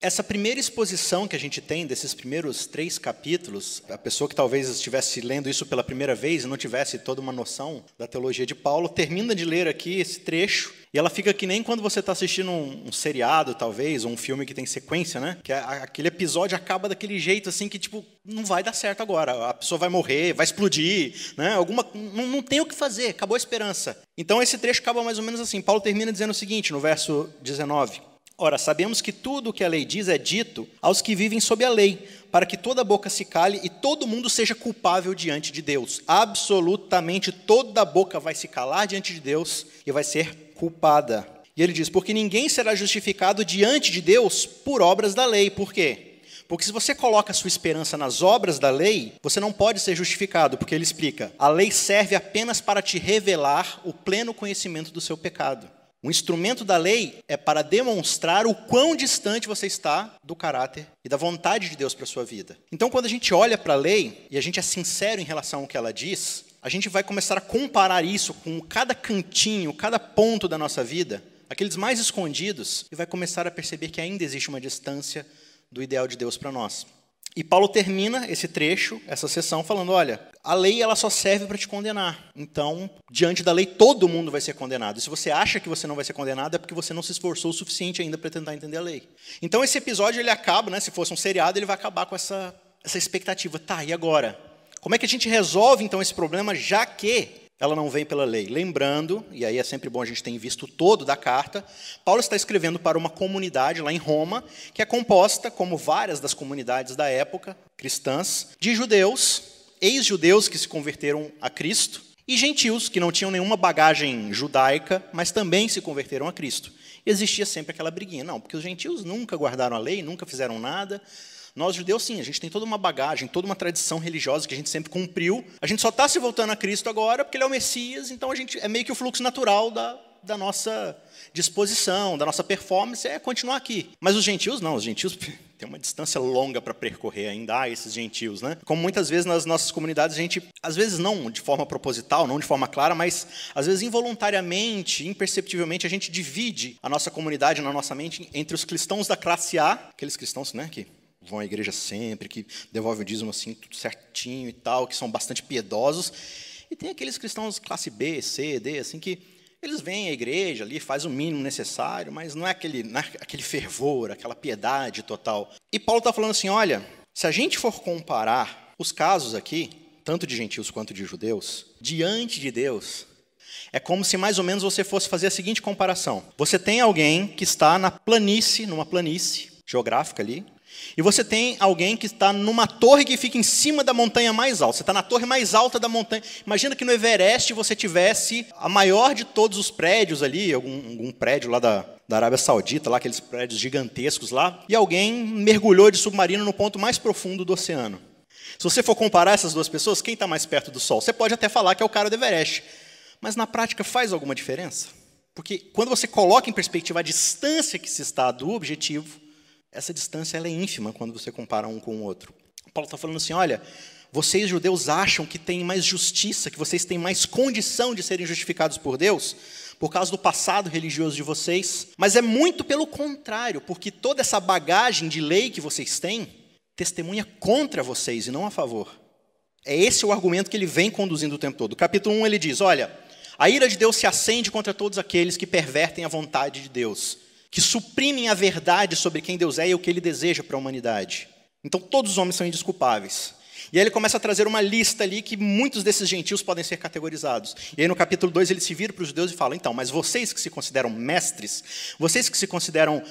Essa primeira exposição que a gente tem desses primeiros três capítulos, a pessoa que talvez estivesse lendo isso pela primeira vez e não tivesse toda uma noção da teologia de Paulo, termina de ler aqui esse trecho e ela fica que nem quando você está assistindo um, um, seriado, talvez, ou um filme que tem sequência, né? Que a, aquele episódio acaba daquele jeito assim que tipo não vai dar certo agora, a pessoa vai morrer, vai explodir, né? Alguma não, não tem o que fazer, acabou a esperança. Então esse trecho acaba mais ou menos assim. Paulo termina dizendo o seguinte no verso 19. Ora, sabemos que tudo o que a lei diz é dito aos que vivem sob a lei, para que toda boca se cale e todo mundo seja culpável diante de Deus. Absolutamente toda boca vai se calar diante de Deus e vai ser culpada. E ele diz: Porque ninguém será justificado diante de Deus por obras da lei. Por quê? Porque se você coloca sua esperança nas obras da lei, você não pode ser justificado, porque ele explica: a lei serve apenas para te revelar o pleno conhecimento do seu pecado. O instrumento da lei é para demonstrar o quão distante você está do caráter e da vontade de Deus para a sua vida. Então, quando a gente olha para a lei e a gente é sincero em relação ao que ela diz, a gente vai começar a comparar isso com cada cantinho, cada ponto da nossa vida, aqueles mais escondidos, e vai começar a perceber que ainda existe uma distância do ideal de Deus para nós. E Paulo termina esse trecho, essa sessão, falando: olha, a lei ela só serve para te condenar. Então, diante da lei, todo mundo vai ser condenado. E se você acha que você não vai ser condenado, é porque você não se esforçou o suficiente ainda para tentar entender a lei. Então, esse episódio ele acaba, né, se fosse um seriado, ele vai acabar com essa, essa expectativa. Tá, e agora? Como é que a gente resolve então esse problema, já que ela não vem pela lei. Lembrando, e aí é sempre bom a gente ter visto todo da carta, Paulo está escrevendo para uma comunidade lá em Roma, que é composta, como várias das comunidades da época, cristãs, de judeus, ex-judeus que se converteram a Cristo, e gentios que não tinham nenhuma bagagem judaica, mas também se converteram a Cristo. Existia sempre aquela briguinha, não, porque os gentios nunca guardaram a lei, nunca fizeram nada, nós, judeus, sim, a gente tem toda uma bagagem, toda uma tradição religiosa que a gente sempre cumpriu. A gente só está se voltando a Cristo agora porque Ele é o Messias, então a gente é meio que o fluxo natural da, da nossa disposição, da nossa performance, é continuar aqui. Mas os gentios, não, os gentios tem uma distância longa para percorrer ainda há esses gentios, né? Como muitas vezes nas nossas comunidades a gente, às vezes não de forma proposital, não de forma clara, mas às vezes involuntariamente, imperceptivelmente a gente divide a nossa comunidade na nossa mente entre os cristãos da classe A, aqueles cristãos, né, que vão à igreja sempre, que devolvem o dízimo assim, tudo certinho e tal, que são bastante piedosos. E tem aqueles cristãos classe B, C, D, assim, que eles vêm à igreja ali, faz o mínimo necessário, mas não é aquele, não é aquele fervor, aquela piedade total. E Paulo está falando assim: olha, se a gente for comparar os casos aqui, tanto de gentios quanto de judeus, diante de Deus, é como se mais ou menos você fosse fazer a seguinte comparação: você tem alguém que está na planície, numa planície geográfica ali, e você tem alguém que está numa torre que fica em cima da montanha mais alta. Você está na torre mais alta da montanha. Imagina que no Everest você tivesse a maior de todos os prédios ali, algum, algum prédio lá da, da Arábia Saudita, lá aqueles prédios gigantescos lá, e alguém mergulhou de submarino no ponto mais profundo do oceano. Se você for comparar essas duas pessoas, quem está mais perto do Sol? Você pode até falar que é o cara do Everest, mas na prática faz alguma diferença? Porque quando você coloca em perspectiva a distância que se está do objetivo, essa distância ela é ínfima quando você compara um com o outro. Paulo está falando assim: olha, vocês judeus acham que têm mais justiça, que vocês têm mais condição de serem justificados por Deus, por causa do passado religioso de vocês, mas é muito pelo contrário, porque toda essa bagagem de lei que vocês têm testemunha contra vocês e não a favor. É esse o argumento que ele vem conduzindo o tempo todo. capítulo 1 ele diz: olha, a ira de Deus se acende contra todos aqueles que pervertem a vontade de Deus que suprimem a verdade sobre quem Deus é e o que ele deseja para a humanidade. Então todos os homens são indesculpáveis. E aí ele começa a trazer uma lista ali que muitos desses gentios podem ser categorizados. E aí no capítulo 2 ele se vira para os judeus e fala: então, mas vocês que se consideram mestres, vocês que se consideram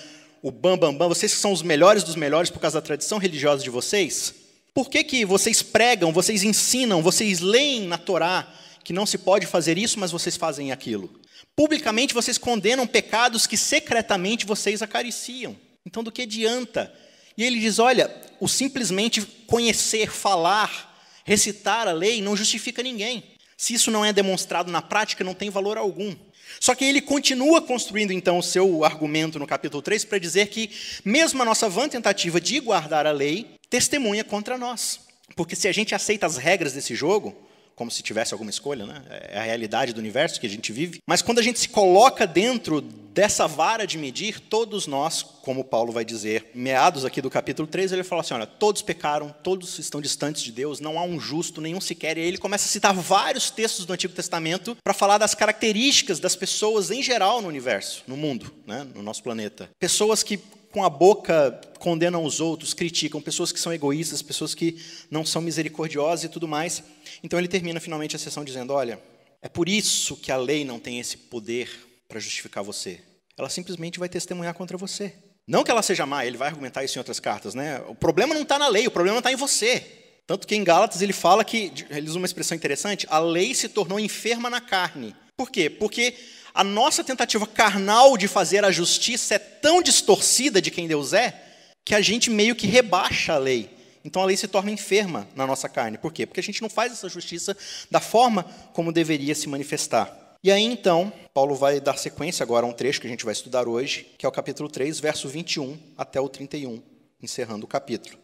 o bambambam, bam, bam, vocês que são os melhores dos melhores por causa da tradição religiosa de vocês, por que, que vocês pregam, vocês ensinam, vocês leem na Torá que não se pode fazer isso, mas vocês fazem aquilo? Publicamente vocês condenam pecados que secretamente vocês acariciam. Então, do que adianta? E ele diz: olha, o simplesmente conhecer, falar, recitar a lei não justifica ninguém. Se isso não é demonstrado na prática, não tem valor algum. Só que ele continua construindo então o seu argumento no capítulo 3 para dizer que, mesmo a nossa vã tentativa de guardar a lei, testemunha contra nós. Porque se a gente aceita as regras desse jogo, como se tivesse alguma escolha, né? é a realidade do universo que a gente vive. Mas quando a gente se coloca dentro dessa vara de medir, todos nós, como Paulo vai dizer, meados aqui do capítulo 3, ele fala assim: olha, todos pecaram, todos estão distantes de Deus, não há um justo, nenhum sequer. E aí ele começa a citar vários textos do Antigo Testamento para falar das características das pessoas em geral no universo, no mundo, né? no nosso planeta. Pessoas que com a boca condenam os outros, criticam, pessoas que são egoístas, pessoas que não são misericordiosas e tudo mais. Então ele termina finalmente a sessão dizendo: Olha, é por isso que a lei não tem esse poder para justificar você. Ela simplesmente vai testemunhar contra você. Não que ela seja má, ele vai argumentar isso em outras cartas, né? O problema não está na lei, o problema está em você. Tanto que em Gálatas ele fala que, ele usa uma expressão interessante, a lei se tornou enferma na carne. Por quê? Porque a nossa tentativa carnal de fazer a justiça é tão distorcida de quem Deus é, que a gente meio que rebaixa a lei. Então a lei se torna enferma na nossa carne. Por quê? Porque a gente não faz essa justiça da forma como deveria se manifestar. E aí então, Paulo vai dar sequência agora a um trecho que a gente vai estudar hoje, que é o capítulo 3, verso 21 até o 31, encerrando o capítulo.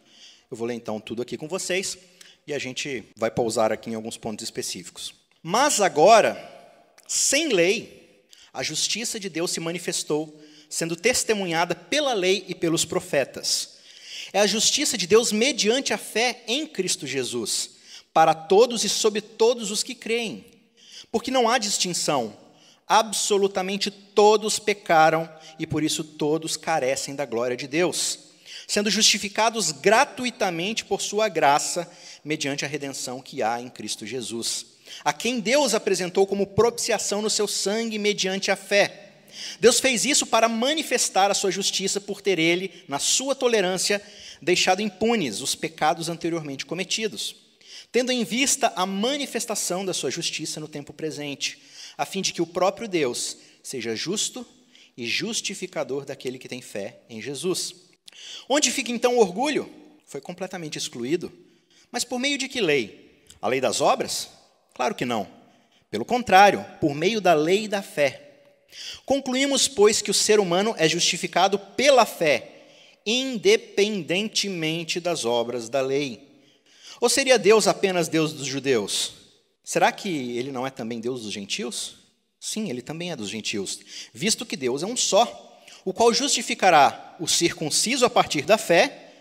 Eu vou ler então tudo aqui com vocês e a gente vai pausar aqui em alguns pontos específicos. Mas agora, sem lei, a justiça de Deus se manifestou, sendo testemunhada pela lei e pelos profetas. É a justiça de Deus mediante a fé em Cristo Jesus, para todos e sobre todos os que creem. Porque não há distinção, absolutamente todos pecaram e por isso todos carecem da glória de Deus, sendo justificados gratuitamente por Sua graça, mediante a redenção que há em Cristo Jesus a quem Deus apresentou como propiciação no seu sangue mediante a fé. Deus fez isso para manifestar a sua justiça por ter ele, na sua tolerância, deixado impunes os pecados anteriormente cometidos, tendo em vista a manifestação da sua justiça no tempo presente, a fim de que o próprio Deus seja justo e justificador daquele que tem fé em Jesus. Onde fica então o orgulho? Foi completamente excluído. Mas por meio de que lei? A lei das obras? Claro que não. Pelo contrário, por meio da lei e da fé. Concluímos, pois, que o ser humano é justificado pela fé, independentemente das obras da lei. Ou seria Deus apenas Deus dos judeus? Será que ele não é também Deus dos gentios? Sim, ele também é dos gentios, visto que Deus é um só, o qual justificará o circunciso a partir da fé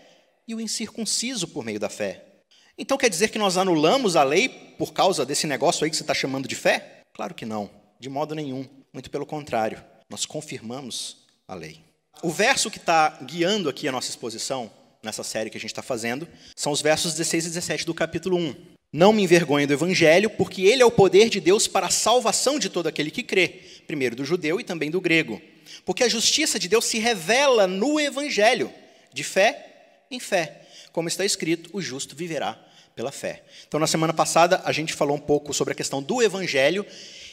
e o incircunciso por meio da fé. Então quer dizer que nós anulamos a lei por causa desse negócio aí que você está chamando de fé? Claro que não, de modo nenhum. Muito pelo contrário, nós confirmamos a lei. O verso que está guiando aqui a nossa exposição, nessa série que a gente está fazendo, são os versos 16 e 17 do capítulo 1. Não me envergonhe do evangelho, porque ele é o poder de Deus para a salvação de todo aquele que crê, primeiro do judeu e também do grego. Porque a justiça de Deus se revela no evangelho, de fé em fé como está escrito, o justo viverá pela fé. Então, na semana passada, a gente falou um pouco sobre a questão do evangelho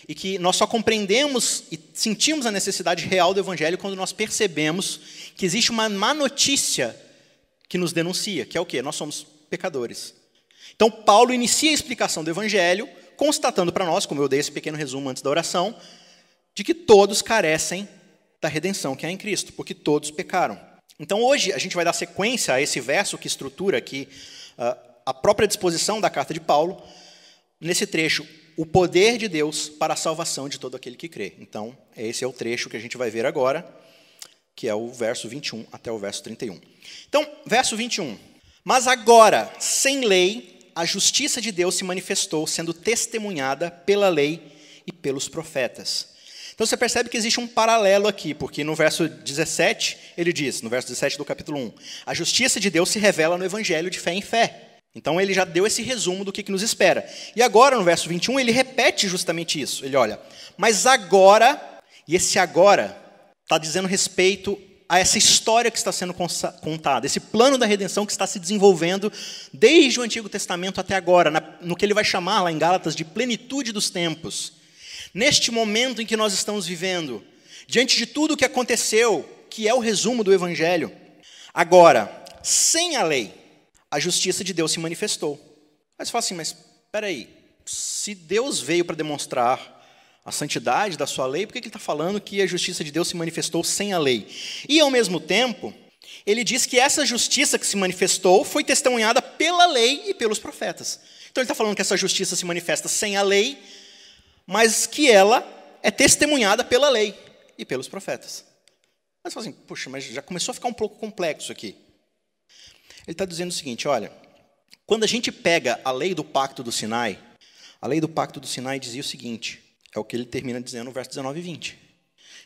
e que nós só compreendemos e sentimos a necessidade real do evangelho quando nós percebemos que existe uma má notícia que nos denuncia, que é o quê? Nós somos pecadores. Então, Paulo inicia a explicação do evangelho constatando para nós, como eu dei esse pequeno resumo antes da oração, de que todos carecem da redenção que há em Cristo, porque todos pecaram. Então hoje a gente vai dar sequência a esse verso que estrutura aqui uh, a própria disposição da carta de Paulo, nesse trecho, o poder de Deus para a salvação de todo aquele que crê. Então, esse é o trecho que a gente vai ver agora, que é o verso 21 até o verso 31. Então, verso 21. Mas agora, sem lei, a justiça de Deus se manifestou, sendo testemunhada pela lei e pelos profetas. Então você percebe que existe um paralelo aqui, porque no verso 17 ele diz, no verso 17 do capítulo 1, a justiça de Deus se revela no evangelho de fé em fé. Então ele já deu esse resumo do que, que nos espera. E agora, no verso 21, ele repete justamente isso. Ele olha, mas agora, e esse agora está dizendo respeito a essa história que está sendo contada, esse plano da redenção que está se desenvolvendo desde o Antigo Testamento até agora, no que ele vai chamar lá em Gálatas de plenitude dos tempos. Neste momento em que nós estamos vivendo, diante de tudo o que aconteceu, que é o resumo do Evangelho, agora, sem a lei, a justiça de Deus se manifestou. Aí você fala assim, mas espera aí, se Deus veio para demonstrar a santidade da sua lei, por que ele está falando que a justiça de Deus se manifestou sem a lei? E, ao mesmo tempo, ele diz que essa justiça que se manifestou foi testemunhada pela lei e pelos profetas. Então ele está falando que essa justiça se manifesta sem a lei, mas que ela é testemunhada pela lei e pelos profetas. Mas assim, puxa, mas já começou a ficar um pouco complexo aqui. Ele está dizendo o seguinte: olha, quando a gente pega a lei do pacto do Sinai, a lei do pacto do Sinai dizia o seguinte: é o que ele termina dizendo no verso 19 e 20.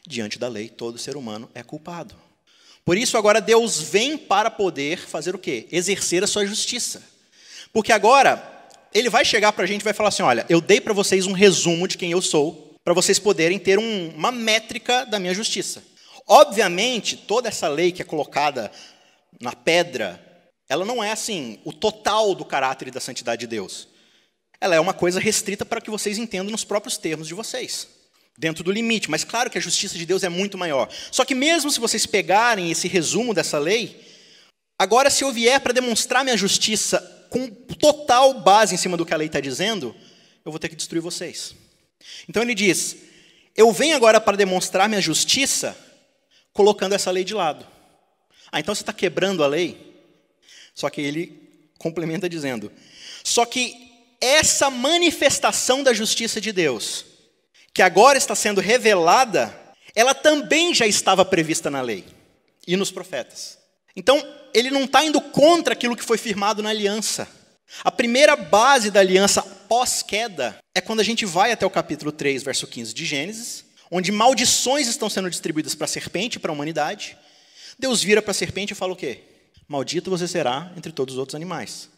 Diante da lei, todo ser humano é culpado. Por isso, agora Deus vem para poder fazer o quê? Exercer a sua justiça. Porque agora, ele vai chegar para a gente e vai falar assim: olha, eu dei para vocês um resumo de quem eu sou, para vocês poderem ter um, uma métrica da minha justiça. Obviamente, toda essa lei que é colocada na pedra, ela não é assim o total do caráter e da santidade de Deus. Ela é uma coisa restrita para que vocês entendam nos próprios termos de vocês, dentro do limite. Mas claro que a justiça de Deus é muito maior. Só que mesmo se vocês pegarem esse resumo dessa lei, agora se eu vier para demonstrar minha justiça com total base em cima do que a lei está dizendo, eu vou ter que destruir vocês. Então ele diz: eu venho agora para demonstrar minha justiça colocando essa lei de lado. Ah, então você está quebrando a lei? Só que ele complementa dizendo: só que essa manifestação da justiça de Deus, que agora está sendo revelada, ela também já estava prevista na lei e nos profetas. Então, ele não está indo contra aquilo que foi firmado na aliança. A primeira base da aliança pós-queda é quando a gente vai até o capítulo 3, verso 15 de Gênesis, onde maldições estão sendo distribuídas para a serpente, para a humanidade. Deus vira para a serpente e fala o quê? Maldito você será entre todos os outros animais.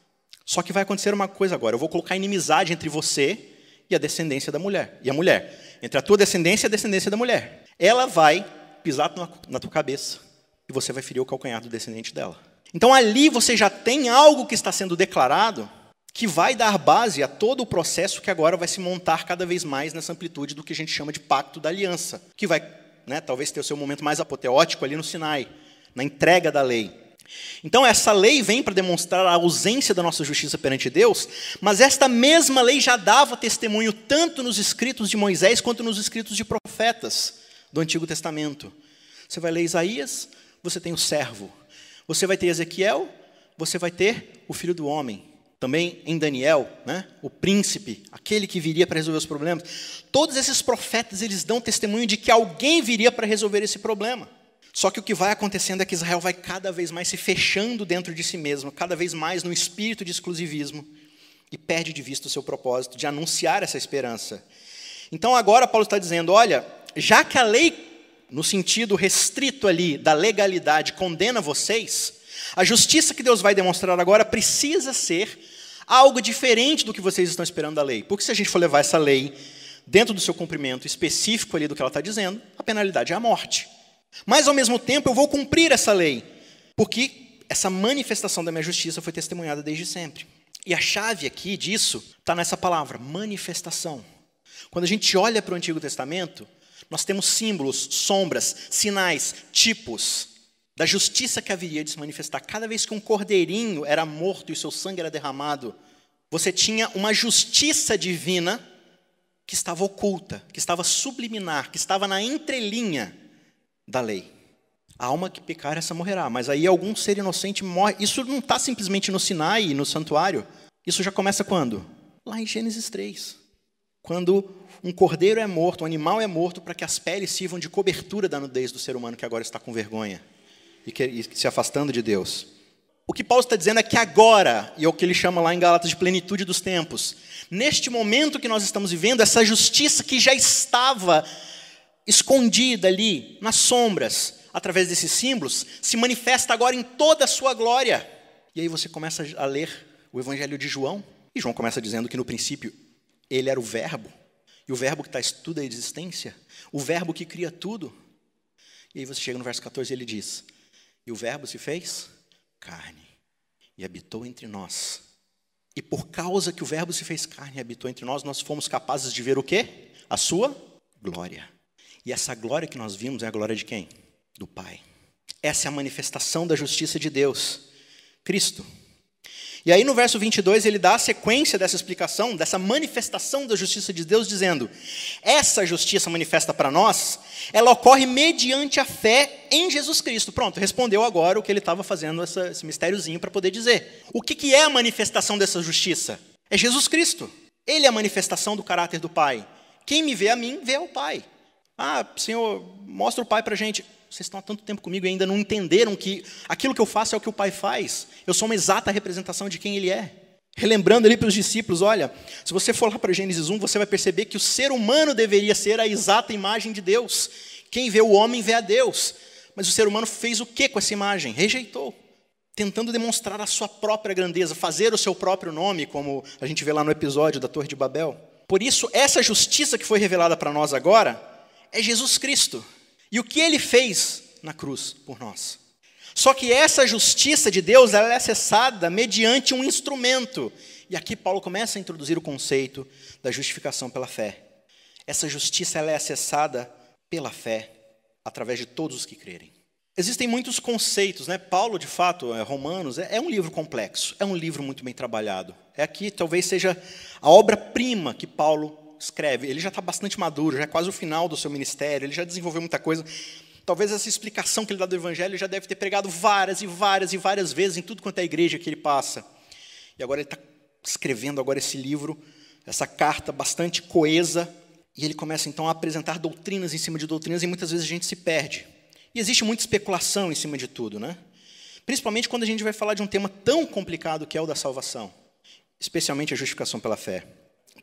Só que vai acontecer uma coisa agora: eu vou colocar inimizade entre você e a descendência da mulher. E a mulher. Entre a tua descendência e a descendência da mulher. Ela vai pisar na tua cabeça. E você vai ferir o calcanhar do descendente dela. Então ali você já tem algo que está sendo declarado que vai dar base a todo o processo que agora vai se montar cada vez mais nessa amplitude do que a gente chama de pacto da aliança, que vai, né, talvez ter o seu momento mais apoteótico ali no Sinai, na entrega da lei. Então essa lei vem para demonstrar a ausência da nossa justiça perante Deus, mas esta mesma lei já dava testemunho tanto nos escritos de Moisés quanto nos escritos de profetas do Antigo Testamento. Você vai ler Isaías, você tem o servo. Você vai ter Ezequiel, você vai ter o filho do homem. Também em Daniel, né, o príncipe, aquele que viria para resolver os problemas. Todos esses profetas, eles dão testemunho de que alguém viria para resolver esse problema. Só que o que vai acontecendo é que Israel vai cada vez mais se fechando dentro de si mesmo, cada vez mais no espírito de exclusivismo, e perde de vista o seu propósito de anunciar essa esperança. Então agora Paulo está dizendo: olha, já que a lei, no sentido restrito ali da legalidade, condena vocês, a justiça que Deus vai demonstrar agora precisa ser algo diferente do que vocês estão esperando da lei. Porque se a gente for levar essa lei dentro do seu cumprimento específico ali do que ela está dizendo, a penalidade é a morte. Mas ao mesmo tempo eu vou cumprir essa lei, porque essa manifestação da minha justiça foi testemunhada desde sempre. E a chave aqui disso está nessa palavra, manifestação. Quando a gente olha para o Antigo Testamento, nós temos símbolos, sombras, sinais, tipos da justiça que haveria de se manifestar. Cada vez que um cordeirinho era morto e seu sangue era derramado, você tinha uma justiça divina que estava oculta, que estava subliminar, que estava na entrelinha da lei. A alma que pecar, essa morrerá. Mas aí algum ser inocente morre. Isso não está simplesmente no Sinai, no santuário. Isso já começa quando? Lá em Gênesis 3. Quando um cordeiro é morto, um animal é morto, para que as peles sirvam de cobertura da nudez do ser humano que agora está com vergonha e, que, e se afastando de Deus. O que Paulo está dizendo é que agora, e é o que ele chama lá em Galatas de plenitude dos tempos, neste momento que nós estamos vivendo, essa justiça que já estava escondida ali, nas sombras, através desses símbolos, se manifesta agora em toda a sua glória. E aí você começa a ler o Evangelho de João, e João começa dizendo que no princípio ele era o Verbo, e o Verbo que está tudo a existência, o Verbo que cria tudo. E aí você chega no verso 14 e ele diz: E o Verbo se fez carne e habitou entre nós. E por causa que o Verbo se fez carne e habitou entre nós, nós fomos capazes de ver o quê? A sua glória. E essa glória que nós vimos é a glória de quem? Do Pai. Essa é a manifestação da justiça de Deus, Cristo. E aí no verso 22 ele dá a sequência dessa explicação, dessa manifestação da justiça de Deus, dizendo: essa justiça manifesta para nós, ela ocorre mediante a fé em Jesus Cristo. Pronto, respondeu agora o que ele estava fazendo, essa, esse mistériozinho para poder dizer. O que, que é a manifestação dessa justiça? É Jesus Cristo. Ele é a manifestação do caráter do Pai. Quem me vê a mim, vê ao Pai. Ah, Senhor, mostra o Pai para gente. Vocês estão há tanto tempo comigo e ainda não entenderam que aquilo que eu faço é o que o Pai faz. Eu sou uma exata representação de quem Ele é. Relembrando ali para os discípulos, olha, se você for lá para Gênesis 1, você vai perceber que o ser humano deveria ser a exata imagem de Deus. Quem vê o homem vê a Deus. Mas o ser humano fez o que com essa imagem? Rejeitou. Tentando demonstrar a sua própria grandeza, fazer o seu próprio nome, como a gente vê lá no episódio da Torre de Babel. Por isso, essa justiça que foi revelada para nós agora é Jesus Cristo. E o que ele fez na cruz por nós. Só que essa justiça de Deus ela é acessada mediante um instrumento. E aqui Paulo começa a introduzir o conceito da justificação pela fé. Essa justiça ela é acessada pela fé, através de todos os que crerem. Existem muitos conceitos, né? Paulo, de fato, é, Romanos, é, é um livro complexo, é um livro muito bem trabalhado. É aqui, talvez seja a obra-prima que Paulo escreve. Ele já está bastante maduro, já é quase o final do seu ministério, ele já desenvolveu muita coisa. Talvez essa explicação que ele dá do Evangelho já deve ter pregado várias e várias e várias vezes em tudo quanto é igreja que ele passa. E agora ele está escrevendo agora esse livro, essa carta bastante coesa, e ele começa então a apresentar doutrinas em cima de doutrinas e muitas vezes a gente se perde. E existe muita especulação em cima de tudo, né? Principalmente quando a gente vai falar de um tema tão complicado que é o da salvação, especialmente a justificação pela fé.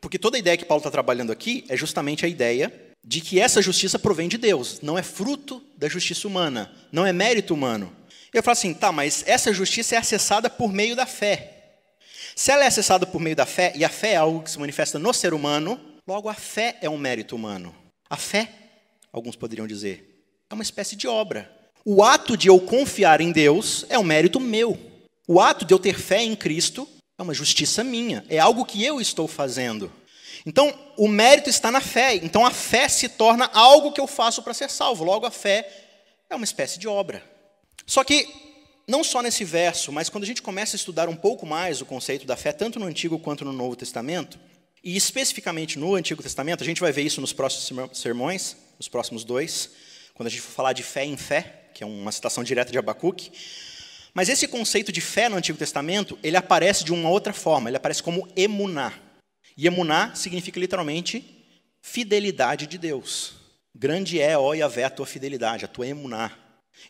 Porque toda a ideia que Paulo está trabalhando aqui é justamente a ideia de que essa justiça provém de Deus, não é fruto da justiça humana, não é mérito humano. Eu falo assim, tá, mas essa justiça é acessada por meio da fé. Se ela é acessada por meio da fé, e a fé é algo que se manifesta no ser humano, logo a fé é um mérito humano. A fé, alguns poderiam dizer, é uma espécie de obra. O ato de eu confiar em Deus é um mérito meu. O ato de eu ter fé em Cristo é uma justiça minha, é algo que eu estou fazendo. Então, o mérito está na fé. Então, a fé se torna algo que eu faço para ser salvo. Logo, a fé é uma espécie de obra. Só que, não só nesse verso, mas quando a gente começa a estudar um pouco mais o conceito da fé, tanto no Antigo quanto no Novo Testamento, e especificamente no Antigo Testamento, a gente vai ver isso nos próximos sermões, nos próximos dois, quando a gente for falar de fé em fé, que é uma citação direta de Abacuque. Mas esse conceito de fé no Antigo Testamento, ele aparece de uma outra forma, ele aparece como emuná. E emuná significa literalmente fidelidade de Deus. Grande é, ó Yahvé, a tua fidelidade, a tua emuná.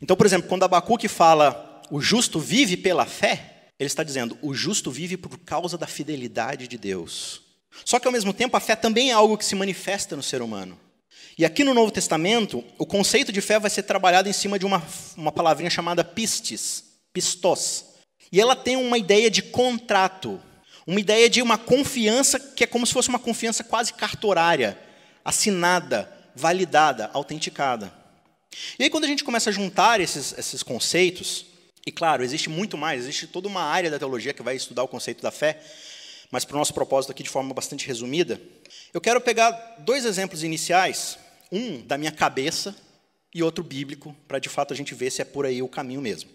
Então, por exemplo, quando Abacuque fala o justo vive pela fé, ele está dizendo o justo vive por causa da fidelidade de Deus. Só que, ao mesmo tempo, a fé também é algo que se manifesta no ser humano. E aqui no Novo Testamento, o conceito de fé vai ser trabalhado em cima de uma, uma palavrinha chamada pistis, pistos. E ela tem uma ideia de contrato, uma ideia de uma confiança que é como se fosse uma confiança quase cartorária, assinada, validada, autenticada. E aí, quando a gente começa a juntar esses, esses conceitos, e claro, existe muito mais, existe toda uma área da teologia que vai estudar o conceito da fé, mas para o nosso propósito aqui de forma bastante resumida, eu quero pegar dois exemplos iniciais, um da minha cabeça e outro bíblico, para de fato a gente ver se é por aí o caminho mesmo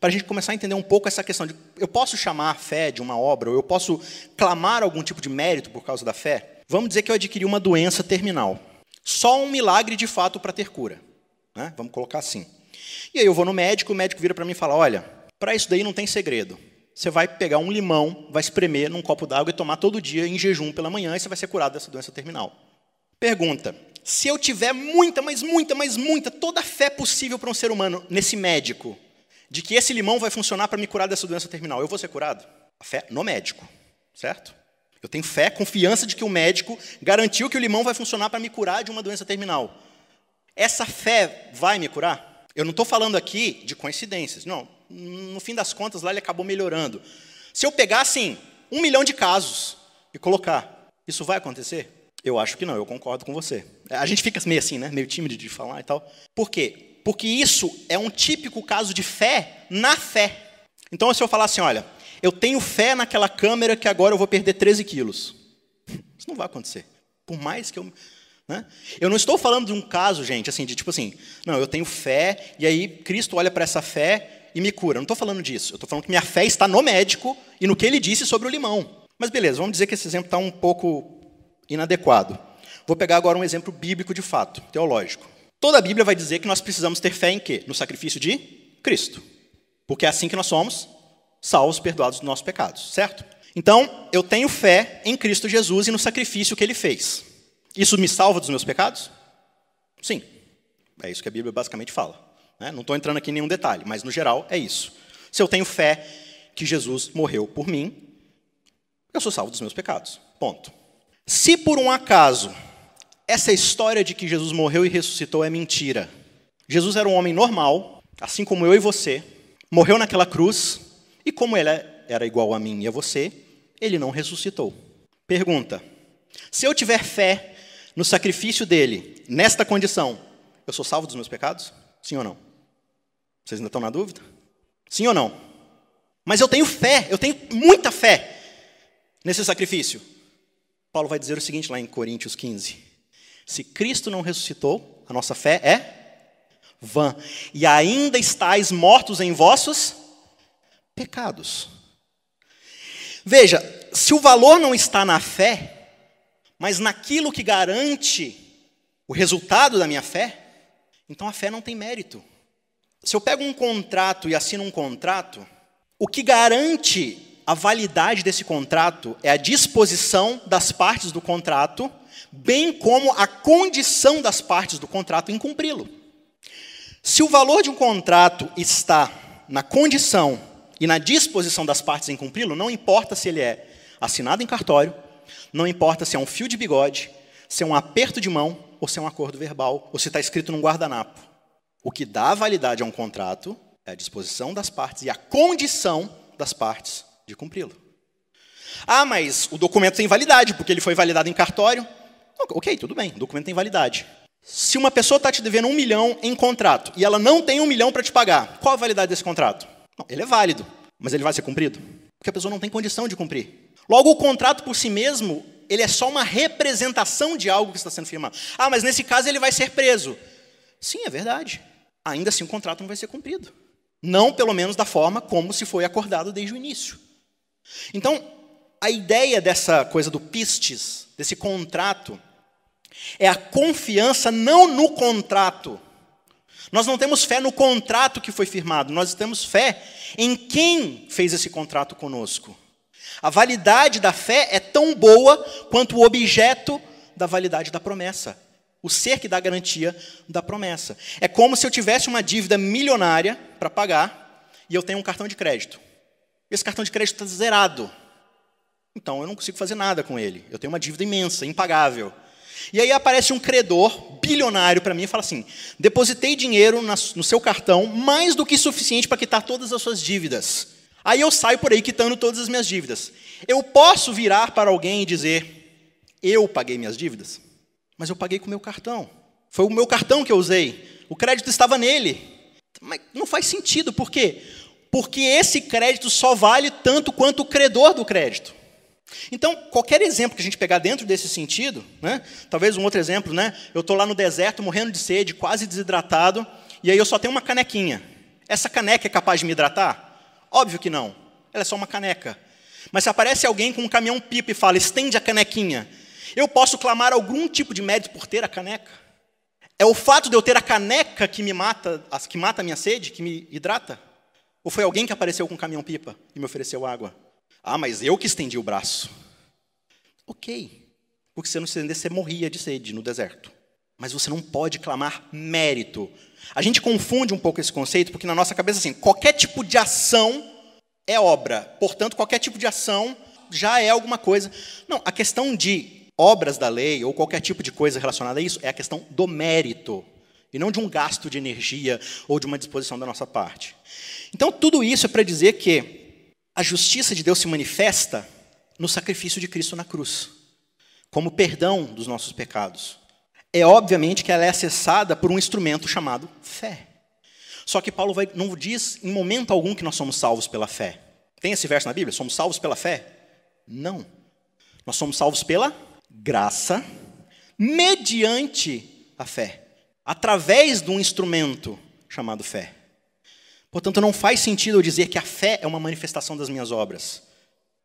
para a gente começar a entender um pouco essa questão de eu posso chamar a fé de uma obra, ou eu posso clamar algum tipo de mérito por causa da fé. Vamos dizer que eu adquiri uma doença terminal. Só um milagre de fato para ter cura. Né? Vamos colocar assim. E aí eu vou no médico, o médico vira para mim e fala: olha, para isso daí não tem segredo. Você vai pegar um limão, vai espremer num copo d'água e tomar todo dia em jejum pela manhã e você vai ser curado dessa doença terminal. Pergunta: se eu tiver muita, mas muita, mas muita, toda a fé possível para um ser humano nesse médico, de que esse limão vai funcionar para me curar dessa doença terminal. Eu vou ser curado? A fé no médico, certo? Eu tenho fé, confiança de que o médico garantiu que o limão vai funcionar para me curar de uma doença terminal. Essa fé vai me curar? Eu não estou falando aqui de coincidências. Não, no fim das contas, lá ele acabou melhorando. Se eu pegar, assim, um milhão de casos e colocar, isso vai acontecer? Eu acho que não, eu concordo com você. A gente fica meio assim, né? Meio tímido de falar e tal. Por quê? Porque isso é um típico caso de fé na fé. Então, se eu falar assim, olha, eu tenho fé naquela câmera que agora eu vou perder 13 quilos. Isso não vai acontecer. Por mais que eu. Né? Eu não estou falando de um caso, gente, assim, de tipo assim, não, eu tenho fé, e aí Cristo olha para essa fé e me cura. Eu não estou falando disso. Eu estou falando que minha fé está no médico e no que ele disse sobre o limão. Mas beleza, vamos dizer que esse exemplo está um pouco inadequado. Vou pegar agora um exemplo bíblico de fato, teológico. Toda a Bíblia vai dizer que nós precisamos ter fé em quê? No sacrifício de Cristo. Porque é assim que nós somos salvos, perdoados dos nossos pecados, certo? Então, eu tenho fé em Cristo Jesus e no sacrifício que ele fez. Isso me salva dos meus pecados? Sim. É isso que a Bíblia basicamente fala. Né? Não estou entrando aqui em nenhum detalhe, mas no geral é isso. Se eu tenho fé que Jesus morreu por mim, eu sou salvo dos meus pecados. Ponto. Se por um acaso essa história de que Jesus morreu e ressuscitou é mentira, Jesus era um homem normal, assim como eu e você, morreu naquela cruz, e como ele era igual a mim e a você, ele não ressuscitou. Pergunta: se eu tiver fé no sacrifício dele, nesta condição, eu sou salvo dos meus pecados? Sim ou não? Vocês ainda estão na dúvida? Sim ou não? Mas eu tenho fé, eu tenho muita fé nesse sacrifício. Paulo vai dizer o seguinte lá em Coríntios 15: Se Cristo não ressuscitou, a nossa fé é vã, e ainda estáis mortos em vossos pecados. Veja, se o valor não está na fé, mas naquilo que garante o resultado da minha fé, então a fé não tem mérito. Se eu pego um contrato e assino um contrato, o que garante a validade desse contrato é a disposição das partes do contrato, bem como a condição das partes do contrato em cumpri-lo. Se o valor de um contrato está na condição e na disposição das partes em cumpri-lo, não importa se ele é assinado em cartório, não importa se é um fio de bigode, se é um aperto de mão ou se é um acordo verbal, ou se está escrito num guardanapo. O que dá validade a um contrato é a disposição das partes e a condição das partes de cumpri-lo. Ah, mas o documento tem validade, porque ele foi validado em cartório. Ok, tudo bem, o documento tem validade. Se uma pessoa está te devendo um milhão em contrato e ela não tem um milhão para te pagar, qual a validade desse contrato? Não, ele é válido, mas ele vai ser cumprido? Porque a pessoa não tem condição de cumprir. Logo, o contrato por si mesmo, ele é só uma representação de algo que está sendo firmado. Ah, mas nesse caso ele vai ser preso. Sim, é verdade. Ainda assim o contrato não vai ser cumprido. Não, pelo menos, da forma como se foi acordado desde o início. Então, a ideia dessa coisa do pistes, desse contrato, é a confiança não no contrato. Nós não temos fé no contrato que foi firmado, nós temos fé em quem fez esse contrato conosco. A validade da fé é tão boa quanto o objeto da validade da promessa. O ser que dá garantia da promessa. É como se eu tivesse uma dívida milionária para pagar e eu tenho um cartão de crédito. Esse cartão de crédito está zerado. Então eu não consigo fazer nada com ele. Eu tenho uma dívida imensa, impagável. E aí aparece um credor bilionário para mim e fala assim: depositei dinheiro no seu cartão mais do que suficiente para quitar todas as suas dívidas. Aí eu saio por aí quitando todas as minhas dívidas. Eu posso virar para alguém e dizer: eu paguei minhas dívidas? Mas eu paguei com o meu cartão. Foi o meu cartão que eu usei. O crédito estava nele. Mas não faz sentido, por quê? Porque esse crédito só vale tanto quanto o credor do crédito. Então, qualquer exemplo que a gente pegar dentro desse sentido, né, talvez um outro exemplo, né, eu estou lá no deserto, morrendo de sede, quase desidratado, e aí eu só tenho uma canequinha. Essa caneca é capaz de me hidratar? Óbvio que não. Ela é só uma caneca. Mas se aparece alguém com um caminhão pipa e fala, estende a canequinha, eu posso clamar algum tipo de mérito por ter a caneca? É o fato de eu ter a caneca que me mata, que mata a minha sede, que me hidrata? Ou foi alguém que apareceu com um caminhão pipa e me ofereceu água? Ah, mas eu que estendi o braço. Ok. Porque se você não estendesse, você morria de sede no deserto. Mas você não pode clamar mérito. A gente confunde um pouco esse conceito, porque na nossa cabeça, assim, qualquer tipo de ação é obra. Portanto, qualquer tipo de ação já é alguma coisa. Não, a questão de obras da lei ou qualquer tipo de coisa relacionada a isso é a questão do mérito. E não de um gasto de energia ou de uma disposição da nossa parte. Então, tudo isso é para dizer que a justiça de Deus se manifesta no sacrifício de Cristo na cruz, como perdão dos nossos pecados. É obviamente que ela é acessada por um instrumento chamado fé. Só que Paulo vai, não diz em momento algum que nós somos salvos pela fé. Tem esse verso na Bíblia? Somos salvos pela fé? Não. Nós somos salvos pela graça, mediante a fé, através de um instrumento chamado fé. Portanto, não faz sentido eu dizer que a fé é uma manifestação das minhas obras.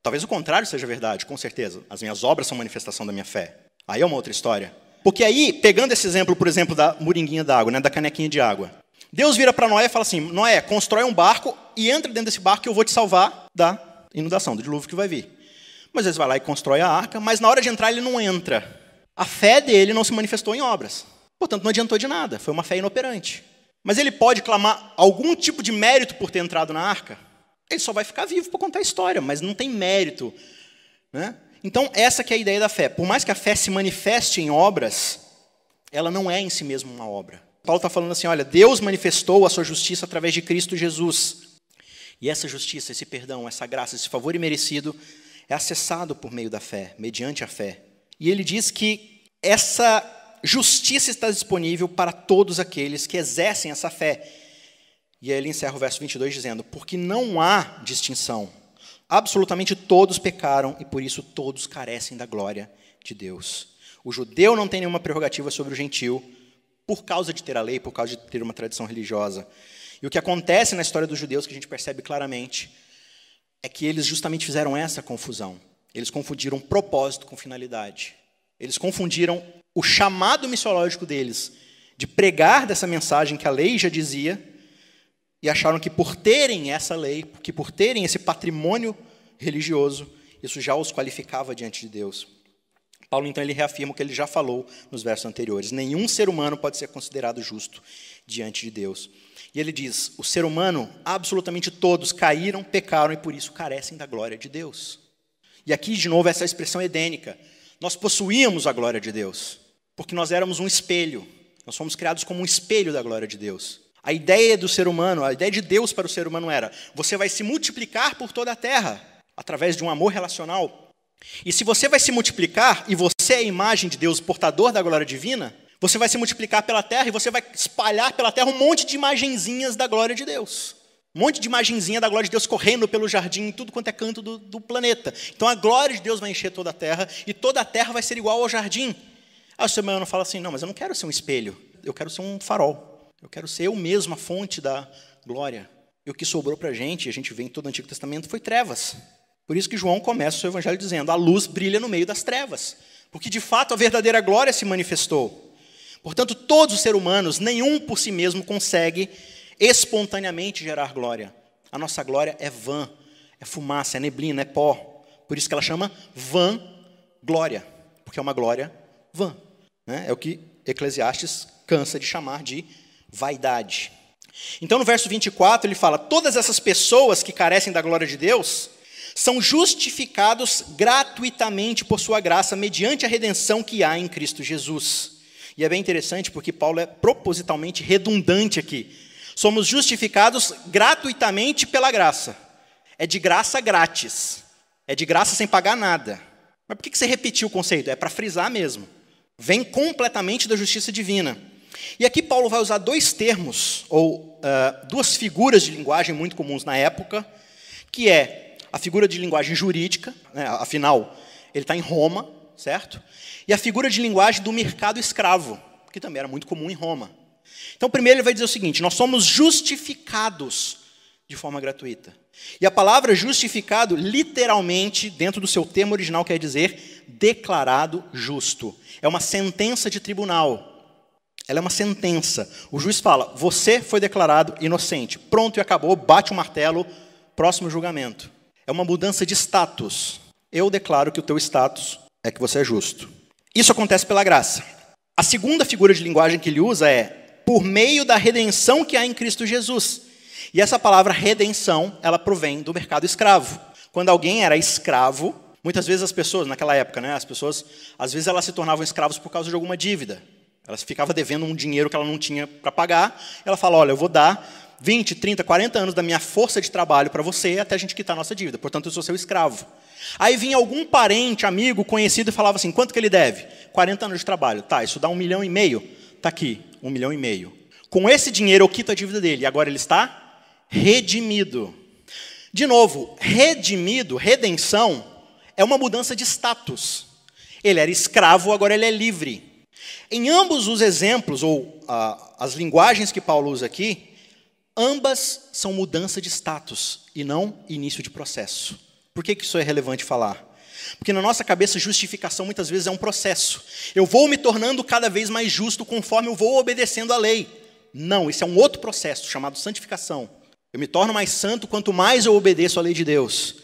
Talvez o contrário seja verdade, com certeza. As minhas obras são manifestação da minha fé. Aí é uma outra história. Porque aí, pegando esse exemplo, por exemplo, da moringuinha d'água, né, da canequinha de água. Deus vira para Noé e fala assim: Noé, constrói um barco e entra dentro desse barco que eu vou te salvar da inundação, do dilúvio que vai vir. Moisés vai lá e constrói a arca, mas na hora de entrar ele não entra. A fé dele não se manifestou em obras. Portanto, não adiantou de nada, foi uma fé inoperante. Mas ele pode clamar algum tipo de mérito por ter entrado na arca? Ele só vai ficar vivo para contar a história, mas não tem mérito. Né? Então, essa que é a ideia da fé. Por mais que a fé se manifeste em obras, ela não é em si mesma uma obra. Paulo está falando assim: olha, Deus manifestou a sua justiça através de Cristo Jesus. E essa justiça, esse perdão, essa graça, esse favor imerecido é acessado por meio da fé, mediante a fé. E ele diz que essa justiça está disponível para todos aqueles que exercem essa fé. E aí ele encerra o verso 22 dizendo: Porque não há distinção. Absolutamente todos pecaram e por isso todos carecem da glória de Deus. O judeu não tem nenhuma prerrogativa sobre o gentil, por causa de ter a lei, por causa de ter uma tradição religiosa. E o que acontece na história dos judeus, que a gente percebe claramente, é que eles justamente fizeram essa confusão. Eles confundiram propósito com finalidade. Eles confundiram o chamado missiológico deles de pregar dessa mensagem que a lei já dizia e acharam que por terem essa lei, que por terem esse patrimônio religioso, isso já os qualificava diante de Deus. Paulo então ele reafirma o que ele já falou nos versos anteriores: nenhum ser humano pode ser considerado justo diante de Deus. E ele diz: o ser humano, absolutamente todos, caíram, pecaram e por isso carecem da glória de Deus. E aqui, de novo, essa expressão edênica. Nós possuíamos a glória de Deus, porque nós éramos um espelho. Nós fomos criados como um espelho da glória de Deus. A ideia do ser humano, a ideia de Deus para o ser humano era: você vai se multiplicar por toda a terra, através de um amor relacional. E se você vai se multiplicar, e você é a imagem de Deus, portador da glória divina, você vai se multiplicar pela terra e você vai espalhar pela terra um monte de imagenzinhas da glória de Deus. Um monte de imagenzinha da glória de Deus correndo pelo jardim, tudo quanto é canto do, do, planeta. Então a glória de Deus vai encher toda a terra e toda a terra vai ser igual ao jardim. Aí o ser humano fala assim: não, mas eu não quero ser um espelho, eu quero ser um farol. Eu quero ser eu mesmo a fonte da glória. E o que sobrou para a gente, a gente vê em todo o Antigo Testamento, foi trevas. Por isso que João começa o seu evangelho dizendo: a luz brilha no meio das trevas. Porque de fato a verdadeira glória se manifestou. Portanto, todos os seres humanos, nenhum por si mesmo consegue espontaneamente gerar glória. A nossa glória é vã, é fumaça, é neblina, é pó. Por isso que ela chama vã glória, porque é uma glória vã. Né? É o que Eclesiastes cansa de chamar de vaidade. Então, no verso 24, ele fala: todas essas pessoas que carecem da glória de Deus são justificados gratuitamente por sua graça, mediante a redenção que há em Cristo Jesus. E é bem interessante porque Paulo é propositalmente redundante aqui. Somos justificados gratuitamente pela graça. É de graça grátis. É de graça sem pagar nada. Mas por que você repetiu o conceito? É para frisar mesmo. Vem completamente da justiça divina. E aqui Paulo vai usar dois termos, ou uh, duas figuras de linguagem muito comuns na época, que é a figura de linguagem jurídica, né, afinal, ele está em Roma, certo? E a figura de linguagem do mercado escravo, que também era muito comum em Roma. Então, primeiro ele vai dizer o seguinte: nós somos justificados de forma gratuita. E a palavra justificado, literalmente, dentro do seu termo original, quer dizer declarado justo. É uma sentença de tribunal. Ela é uma sentença. O juiz fala: você foi declarado inocente. Pronto e acabou, bate o martelo, próximo julgamento. É uma mudança de status. Eu declaro que o teu status é que você é justo. Isso acontece pela graça. A segunda figura de linguagem que ele usa é por meio da redenção que há em Cristo Jesus. E essa palavra redenção, ela provém do mercado escravo. Quando alguém era escravo, muitas vezes as pessoas, naquela época, né, as pessoas, às vezes elas se tornavam escravos por causa de alguma dívida. Ela ficava devendo um dinheiro que ela não tinha para pagar. Ela fala: Olha, eu vou dar 20, 30, 40 anos da minha força de trabalho para você até a gente quitar a nossa dívida. Portanto, eu sou seu escravo. Aí vinha algum parente, amigo, conhecido e falava assim: quanto que ele deve? 40 anos de trabalho. Tá, isso dá um milhão e meio. Está aqui, um milhão e meio. Com esse dinheiro eu quito a dívida dele. E agora ele está redimido. De novo, redimido, redenção, é uma mudança de status. Ele era escravo, agora ele é livre. Em ambos os exemplos, ou ah, as linguagens que Paulo usa aqui, ambas são mudança de status e não início de processo. Por que, que isso é relevante falar? Porque na nossa cabeça, justificação muitas vezes é um processo. Eu vou me tornando cada vez mais justo conforme eu vou obedecendo à lei. Não, isso é um outro processo chamado santificação. Eu me torno mais santo quanto mais eu obedeço à lei de Deus.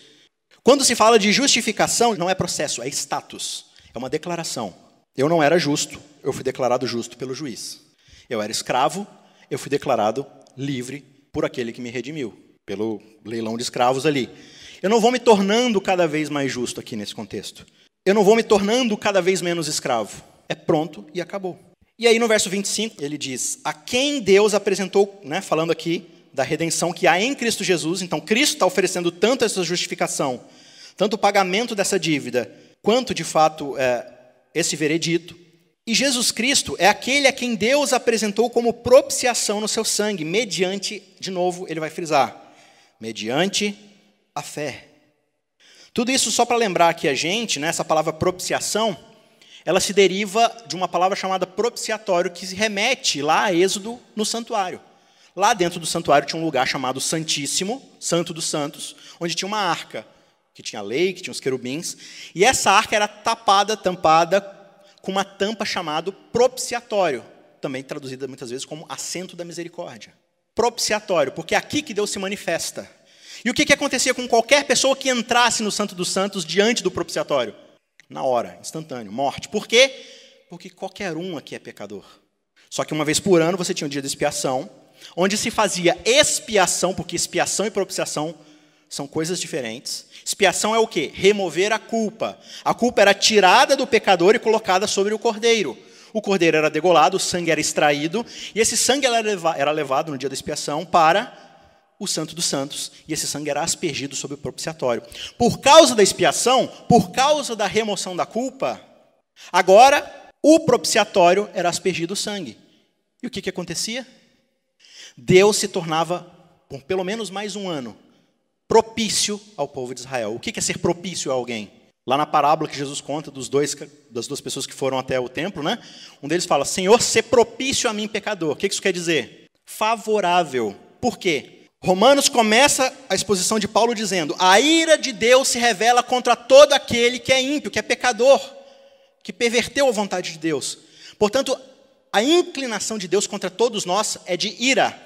Quando se fala de justificação, não é processo, é status. É uma declaração. Eu não era justo, eu fui declarado justo pelo juiz. Eu era escravo, eu fui declarado livre por aquele que me redimiu, pelo leilão de escravos ali. Eu não vou me tornando cada vez mais justo aqui nesse contexto. Eu não vou me tornando cada vez menos escravo. É pronto e acabou. E aí no verso 25 ele diz: A quem Deus apresentou, né, falando aqui da redenção que há em Cristo Jesus. Então Cristo está oferecendo tanto essa justificação, tanto o pagamento dessa dívida, quanto de fato é, esse veredito. E Jesus Cristo é aquele a quem Deus apresentou como propiciação no seu sangue, mediante, de novo, ele vai frisar, mediante a fé. Tudo isso só para lembrar que a gente, né, essa palavra propiciação, ela se deriva de uma palavra chamada propiciatório, que se remete lá a Êxodo no santuário. Lá dentro do santuário tinha um lugar chamado Santíssimo, Santo dos Santos, onde tinha uma arca, que tinha a lei, que tinha os querubins, e essa arca era tapada, tampada, com uma tampa chamada propiciatório, também traduzida muitas vezes como assento da misericórdia. Propiciatório, porque é aqui que Deus se manifesta. E o que, que acontecia com qualquer pessoa que entrasse no Santo dos Santos diante do propiciatório? Na hora, instantâneo, morte. Por quê? Porque qualquer um aqui é pecador. Só que uma vez por ano você tinha um dia de expiação, onde se fazia expiação, porque expiação e propiciação são coisas diferentes. Expiação é o quê? Remover a culpa. A culpa era tirada do pecador e colocada sobre o cordeiro. O cordeiro era degolado, o sangue era extraído, e esse sangue era levado no dia da expiação para o Santo dos Santos, e esse sangue era aspergido sobre o propiciatório. Por causa da expiação, por causa da remoção da culpa, agora o propiciatório era aspergido o sangue. E o que, que acontecia? Deus se tornava, por pelo menos mais um ano, propício ao povo de Israel. O que é ser propício a alguém? Lá na parábola que Jesus conta dos dois, das duas pessoas que foram até o templo, né? Um deles fala: Senhor, ser propício a mim, pecador. O que isso quer dizer? Favorável. Por quê? Romanos começa a exposição de Paulo dizendo: A ira de Deus se revela contra todo aquele que é ímpio, que é pecador, que perverteu a vontade de Deus. Portanto, a inclinação de Deus contra todos nós é de ira.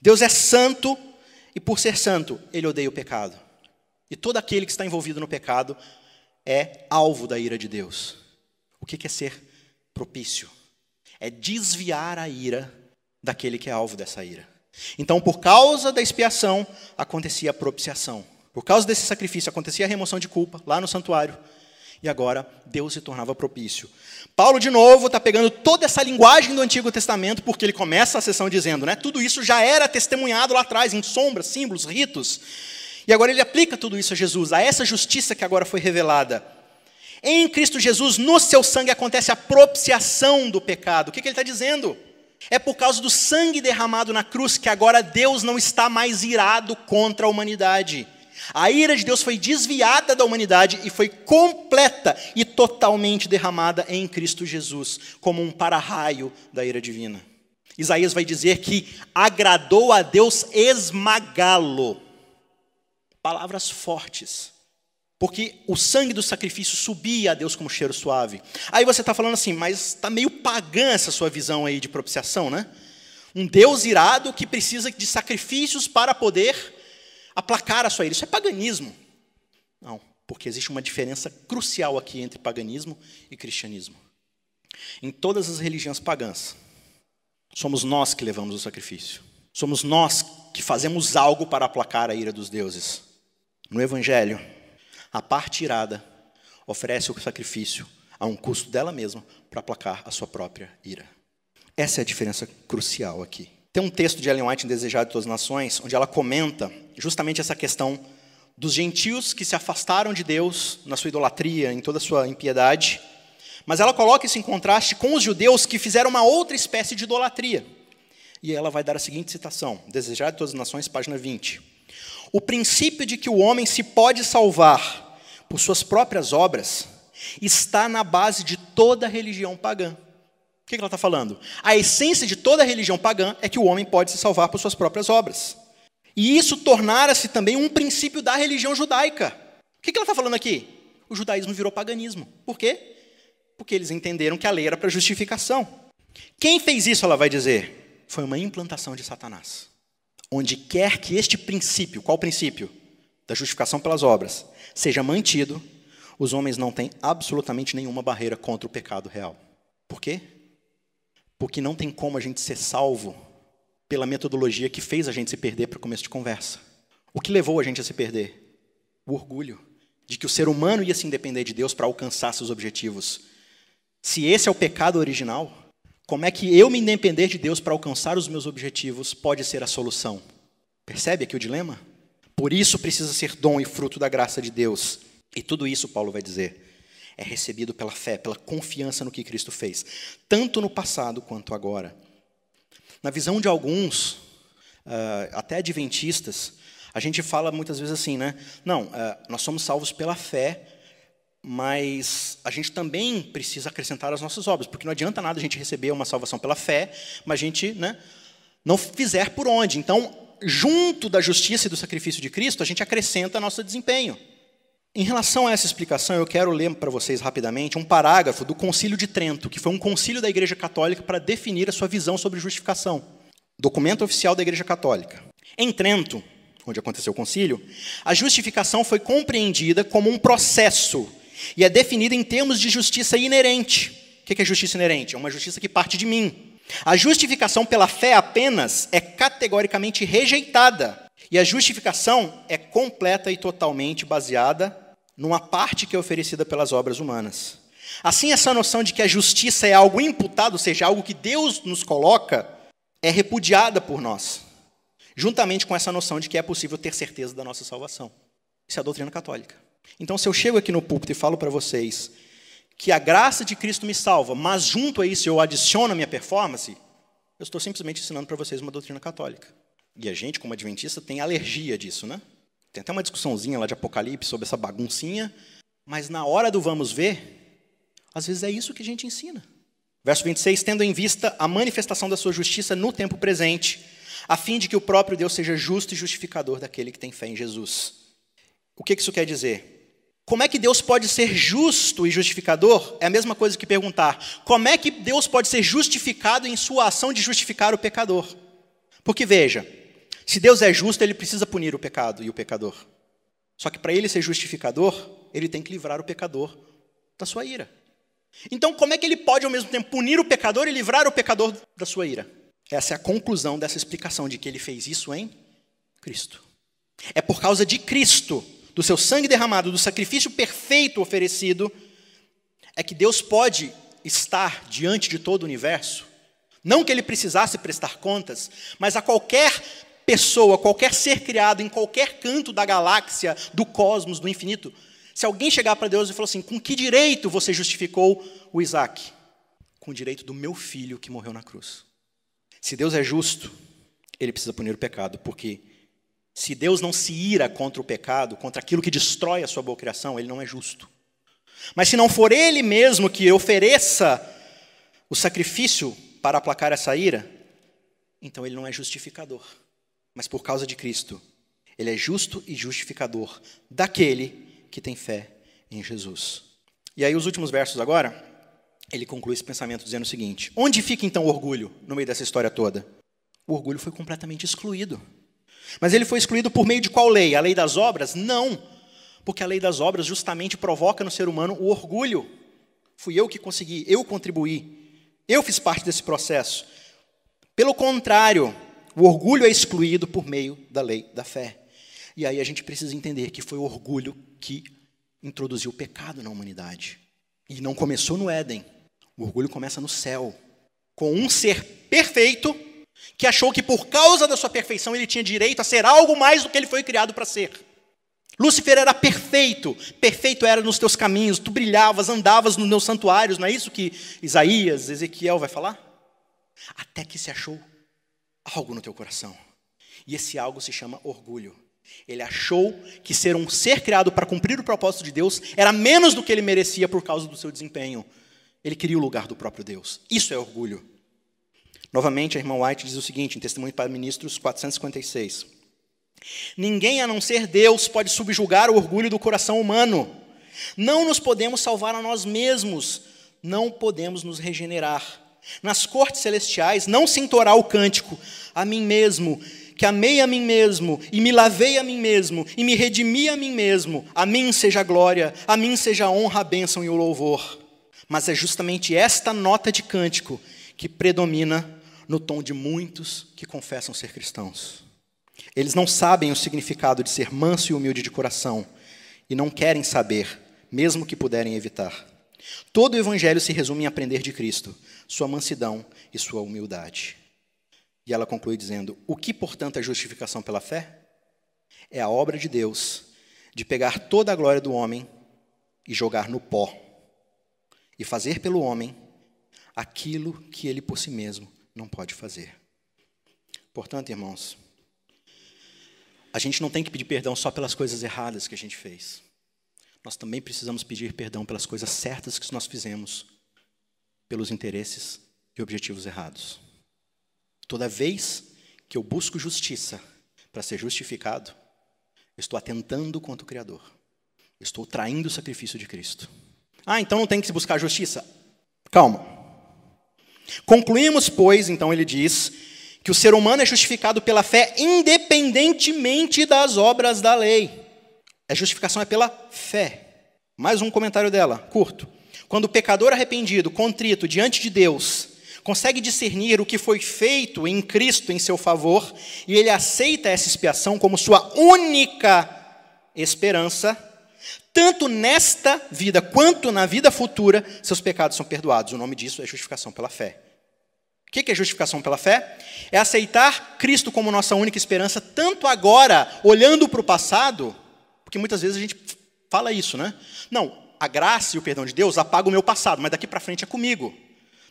Deus é santo e, por ser santo, ele odeia o pecado. E todo aquele que está envolvido no pecado é alvo da ira de Deus. O que é ser propício? É desviar a ira daquele que é alvo dessa ira. Então, por causa da expiação, acontecia a propiciação. Por causa desse sacrifício, acontecia a remoção de culpa lá no santuário. E agora Deus se tornava propício. Paulo, de novo, está pegando toda essa linguagem do Antigo Testamento, porque ele começa a sessão dizendo, né? Tudo isso já era testemunhado lá atrás, em sombras, símbolos, ritos. E agora ele aplica tudo isso a Jesus, a essa justiça que agora foi revelada. Em Cristo Jesus, no seu sangue, acontece a propiciação do pecado. O que, que ele está dizendo? É por causa do sangue derramado na cruz que agora Deus não está mais irado contra a humanidade. A ira de Deus foi desviada da humanidade e foi completa e totalmente derramada em Cristo Jesus, como um para-raio da ira divina. Isaías vai dizer que agradou a Deus esmagá-lo. Palavras fortes. Porque o sangue do sacrifício subia a Deus como cheiro suave. Aí você está falando assim, mas está meio pagã essa sua visão aí de propiciação, né? Um Deus irado que precisa de sacrifícios para poder aplacar a sua ira. Isso é paganismo. Não, porque existe uma diferença crucial aqui entre paganismo e cristianismo. Em todas as religiões pagãs, somos nós que levamos o sacrifício. Somos nós que fazemos algo para aplacar a ira dos deuses. No Evangelho, a parte irada oferece o sacrifício a um custo dela mesma para aplacar a sua própria ira. Essa é a diferença crucial aqui. Tem um texto de Ellen White em Desejado de Todas as Nações, onde ela comenta justamente essa questão dos gentios que se afastaram de Deus na sua idolatria, em toda a sua impiedade, mas ela coloca isso em contraste com os judeus que fizeram uma outra espécie de idolatria. E ela vai dar a seguinte citação, Desejado de Todas as Nações, página 20. O princípio de que o homem se pode salvar por suas próprias obras está na base de toda religião pagã. O que ela está falando? A essência de toda religião pagã é que o homem pode se salvar por suas próprias obras. E isso tornara-se também um princípio da religião judaica. O que ela está falando aqui? O judaísmo virou paganismo. Por quê? Porque eles entenderam que a lei era para justificação. Quem fez isso, ela vai dizer, foi uma implantação de Satanás. Onde quer que este princípio, qual princípio? da justificação pelas obras, seja mantido, os homens não têm absolutamente nenhuma barreira contra o pecado real. Por quê? Porque não tem como a gente ser salvo pela metodologia que fez a gente se perder para o começo de conversa. O que levou a gente a se perder? O orgulho de que o ser humano ia se independer de Deus para alcançar seus objetivos. Se esse é o pecado original, como é que eu me independer de Deus para alcançar os meus objetivos pode ser a solução? Percebe aqui o dilema? Por isso precisa ser dom e fruto da graça de Deus. E tudo isso, Paulo vai dizer, é recebido pela fé, pela confiança no que Cristo fez, tanto no passado quanto agora. Na visão de alguns, ah, até adventistas, a gente fala muitas vezes assim, né? Não, ah, nós somos salvos pela fé, mas a gente também precisa acrescentar as nossas obras, porque não adianta nada a gente receber uma salvação pela fé, mas a gente né, não fizer por onde. Então, junto da justiça e do sacrifício de Cristo, a gente acrescenta nosso desempenho. Em relação a essa explicação, eu quero ler para vocês rapidamente um parágrafo do Concílio de Trento, que foi um concílio da Igreja Católica para definir a sua visão sobre justificação. Documento oficial da Igreja Católica. Em Trento, onde aconteceu o concílio, a justificação foi compreendida como um processo e é definida em termos de justiça inerente. O que é justiça inerente? É uma justiça que parte de mim. A justificação pela fé apenas é categoricamente rejeitada. E a justificação é completa e totalmente baseada numa parte que é oferecida pelas obras humanas. Assim, essa noção de que a justiça é algo imputado, ou seja, algo que Deus nos coloca, é repudiada por nós, juntamente com essa noção de que é possível ter certeza da nossa salvação. Isso é a doutrina católica. Então, se eu chego aqui no púlpito e falo para vocês que a graça de Cristo me salva, mas junto a isso eu adiciono a minha performance, eu estou simplesmente ensinando para vocês uma doutrina católica. E a gente, como adventista, tem alergia disso, né? Tem até uma discussãozinha lá de Apocalipse sobre essa baguncinha, mas na hora do vamos ver, às vezes é isso que a gente ensina. Verso 26, tendo em vista a manifestação da sua justiça no tempo presente, a fim de que o próprio Deus seja justo e justificador daquele que tem fé em Jesus. O que isso quer dizer? Como é que Deus pode ser justo e justificador? É a mesma coisa que perguntar: como é que Deus pode ser justificado em sua ação de justificar o pecador? Porque veja, se Deus é justo, ele precisa punir o pecado e o pecador. Só que para ele ser justificador, ele tem que livrar o pecador da sua ira. Então, como é que ele pode ao mesmo tempo punir o pecador e livrar o pecador da sua ira? Essa é a conclusão dessa explicação de que ele fez isso em Cristo. É por causa de Cristo, do seu sangue derramado, do sacrifício perfeito oferecido, é que Deus pode estar diante de todo o universo. Não que ele precisasse prestar contas, mas a qualquer pessoa, qualquer ser criado em qualquer canto da galáxia, do cosmos, do infinito, se alguém chegar para Deus e falar assim: com que direito você justificou o Isaac? Com o direito do meu filho que morreu na cruz. Se Deus é justo, ele precisa punir o pecado, porque se Deus não se ira contra o pecado, contra aquilo que destrói a sua boa criação, ele não é justo. Mas se não for ele mesmo que ofereça o sacrifício para aplacar essa ira, então ele não é justificador mas por causa de Cristo. Ele é justo e justificador daquele que tem fé em Jesus. E aí, os últimos versos agora, ele conclui esse pensamento dizendo o seguinte: Onde fica então o orgulho no meio dessa história toda? O orgulho foi completamente excluído. Mas ele foi excluído por meio de qual lei? A lei das obras? Não, porque a lei das obras justamente provoca no ser humano o orgulho. Fui eu que consegui, eu contribuí, eu fiz parte desse processo. Pelo contrário, o orgulho é excluído por meio da lei da fé. E aí a gente precisa entender que foi o orgulho que introduziu o pecado na humanidade. E não começou no Éden. O orgulho começa no céu, com um ser perfeito que achou que por causa da sua perfeição ele tinha direito a ser algo mais do que ele foi criado para ser. Lúcifer era perfeito, perfeito era nos teus caminhos, tu brilhavas, andavas nos meus santuários, não é isso que Isaías, Ezequiel vai falar? Até que se achou algo no teu coração. E esse algo se chama orgulho. Ele achou que ser um ser criado para cumprir o propósito de Deus era menos do que ele merecia por causa do seu desempenho. Ele queria o lugar do próprio Deus. Isso é orgulho. Novamente, a irmã White diz o seguinte, em Testemunho para Ministros 456. Ninguém a não ser Deus pode subjugar o orgulho do coração humano. Não nos podemos salvar a nós mesmos, não podemos nos regenerar. Nas cortes celestiais não se entoará o cântico, a mim mesmo, que amei a mim mesmo, e me lavei a mim mesmo, e me redimi a mim mesmo, a mim seja a glória, a mim seja a honra, a bênção e o louvor. Mas é justamente esta nota de cântico que predomina no tom de muitos que confessam ser cristãos. Eles não sabem o significado de ser manso e humilde de coração, e não querem saber, mesmo que puderem evitar. Todo o evangelho se resume em aprender de Cristo, sua mansidão e sua humildade. E ela conclui dizendo: O que, portanto, é justificação pela fé? É a obra de Deus de pegar toda a glória do homem e jogar no pó, e fazer pelo homem aquilo que ele por si mesmo não pode fazer. Portanto, irmãos, a gente não tem que pedir perdão só pelas coisas erradas que a gente fez. Nós também precisamos pedir perdão pelas coisas certas que nós fizemos, pelos interesses e objetivos errados. Toda vez que eu busco justiça para ser justificado, estou atentando contra o Criador. Estou traindo o sacrifício de Cristo. Ah, então não tem que se buscar justiça? Calma. Concluímos, pois, então ele diz, que o ser humano é justificado pela fé independentemente das obras da lei. A justificação é pela fé. Mais um comentário dela, curto. Quando o pecador arrependido, contrito diante de Deus, consegue discernir o que foi feito em Cristo em seu favor, e ele aceita essa expiação como sua única esperança, tanto nesta vida quanto na vida futura, seus pecados são perdoados. O nome disso é justificação pela fé. O que é justificação pela fé? É aceitar Cristo como nossa única esperança, tanto agora, olhando para o passado, porque muitas vezes a gente fala isso, né? Não, a graça e o perdão de Deus apaga o meu passado, mas daqui para frente é comigo.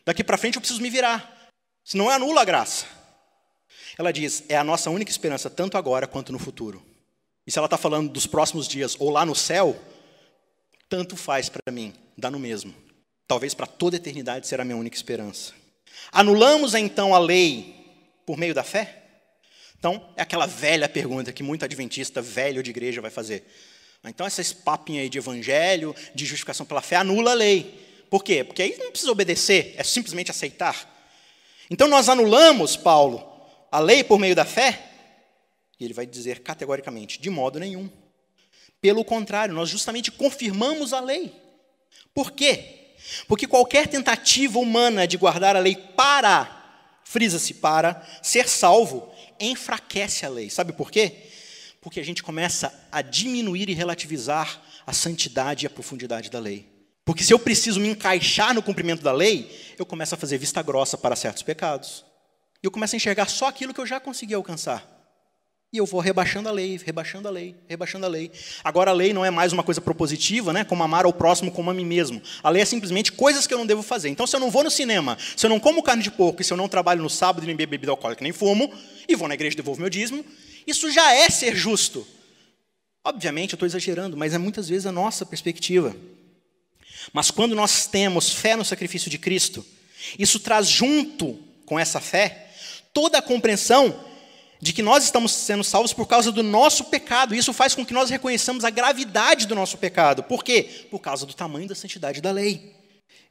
Daqui para frente eu preciso me virar. Senão eu anulo a graça. Ela diz: é a nossa única esperança, tanto agora quanto no futuro. E se ela está falando dos próximos dias ou lá no céu, tanto faz para mim, dá no mesmo. Talvez para toda a eternidade será a minha única esperança. Anulamos então a lei por meio da fé? Então, é aquela velha pergunta que muito adventista velho de igreja vai fazer. Então, essas papinhas aí de evangelho, de justificação pela fé, anula a lei. Por quê? Porque aí não precisa obedecer, é simplesmente aceitar. Então nós anulamos, Paulo, a lei por meio da fé? E ele vai dizer categoricamente: de modo nenhum. Pelo contrário, nós justamente confirmamos a lei. Por quê? Porque qualquer tentativa humana de guardar a lei para, frisa-se para, ser salvo, enfraquece a lei. Sabe por quê? Porque a gente começa a diminuir e relativizar a santidade e a profundidade da lei. Porque se eu preciso me encaixar no cumprimento da lei, eu começo a fazer vista grossa para certos pecados. E eu começo a enxergar só aquilo que eu já consegui alcançar. E eu vou rebaixando a lei, rebaixando a lei, rebaixando a lei. Agora a lei não é mais uma coisa propositiva, né, como amar ao próximo como a mim mesmo. A lei é simplesmente coisas que eu não devo fazer. Então, se eu não vou no cinema, se eu não como carne de porco, e se eu não trabalho no sábado e nem bebo bebida alcoólica, nem fumo, e vou na igreja e devolvo meu dízimo, isso já é ser justo. Obviamente, eu estou exagerando, mas é muitas vezes a nossa perspectiva. Mas quando nós temos fé no sacrifício de Cristo, isso traz junto com essa fé toda a compreensão de que nós estamos sendo salvos por causa do nosso pecado. Isso faz com que nós reconheçamos a gravidade do nosso pecado. Por quê? Por causa do tamanho da santidade da lei.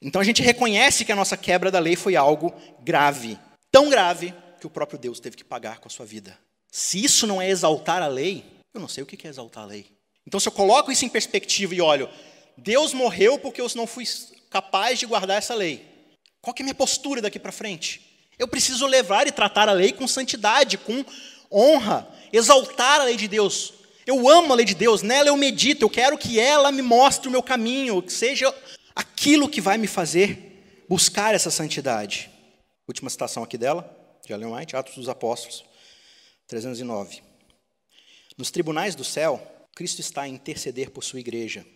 Então a gente reconhece que a nossa quebra da lei foi algo grave, tão grave que o próprio Deus teve que pagar com a sua vida. Se isso não é exaltar a lei, eu não sei o que é exaltar a lei. Então, se eu coloco isso em perspectiva e olho, Deus morreu porque eu não fui capaz de guardar essa lei. Qual é a minha postura daqui para frente? Eu preciso levar e tratar a lei com santidade, com honra, exaltar a lei de Deus. Eu amo a lei de Deus, nela eu medito, eu quero que ela me mostre o meu caminho, que seja aquilo que vai me fazer buscar essa santidade. Última citação aqui dela, de Ellen White, Atos dos Apóstolos, 309. Nos tribunais do céu, Cristo está a interceder por sua igreja.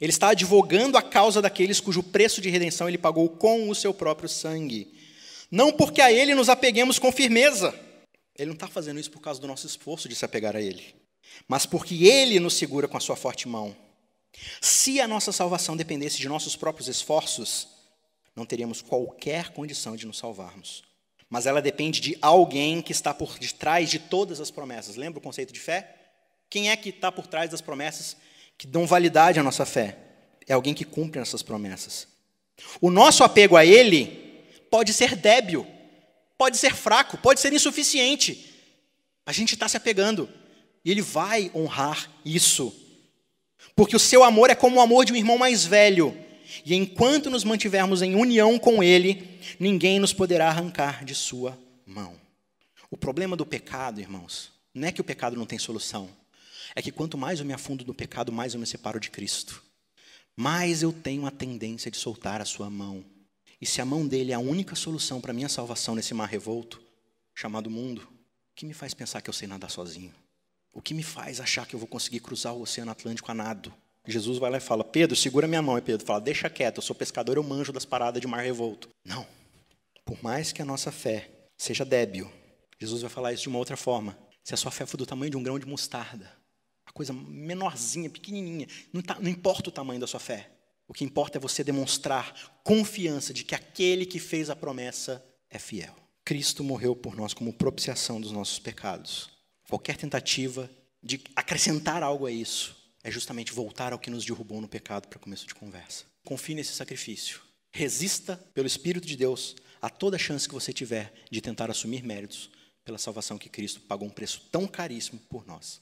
Ele está advogando a causa daqueles cujo preço de redenção ele pagou com o seu próprio sangue. Não porque a ele nos apeguemos com firmeza. Ele não está fazendo isso por causa do nosso esforço de se apegar a ele, mas porque ele nos segura com a sua forte mão. Se a nossa salvação dependesse de nossos próprios esforços, não teríamos qualquer condição de nos salvarmos. Mas ela depende de alguém que está por detrás de todas as promessas. Lembra o conceito de fé? Quem é que está por trás das promessas que dão validade à nossa fé. É alguém que cumpre essas promessas. O nosso apego a Ele pode ser débil, pode ser fraco, pode ser insuficiente. A gente está se apegando. E Ele vai honrar isso. Porque o seu amor é como o amor de um irmão mais velho. E enquanto nos mantivermos em união com Ele, ninguém nos poderá arrancar de Sua mão. O problema do pecado, irmãos, não é que o pecado não tem solução. É que quanto mais eu me afundo no pecado, mais eu me separo de Cristo. Mais eu tenho a tendência de soltar a Sua mão. E se a mão dele é a única solução para a minha salvação nesse mar revolto, chamado mundo, o que me faz pensar que eu sei nadar sozinho? O que me faz achar que eu vou conseguir cruzar o Oceano Atlântico a nado? Jesus vai lá e fala: Pedro, segura minha mão. E Pedro fala: Deixa quieto, eu sou pescador, eu manjo das paradas de mar revolto. Não. Por mais que a nossa fé seja débil, Jesus vai falar isso de uma outra forma. Se a sua fé for do tamanho de um grão de mostarda, a coisa menorzinha, pequenininha, não, tá, não importa o tamanho da sua fé. O que importa é você demonstrar confiança de que aquele que fez a promessa é fiel. Cristo morreu por nós como propiciação dos nossos pecados. Qualquer tentativa de acrescentar algo a isso é justamente voltar ao que nos derrubou no pecado para começo de conversa. Confie nesse sacrifício. Resista pelo Espírito de Deus a toda chance que você tiver de tentar assumir méritos pela salvação que Cristo pagou um preço tão caríssimo por nós.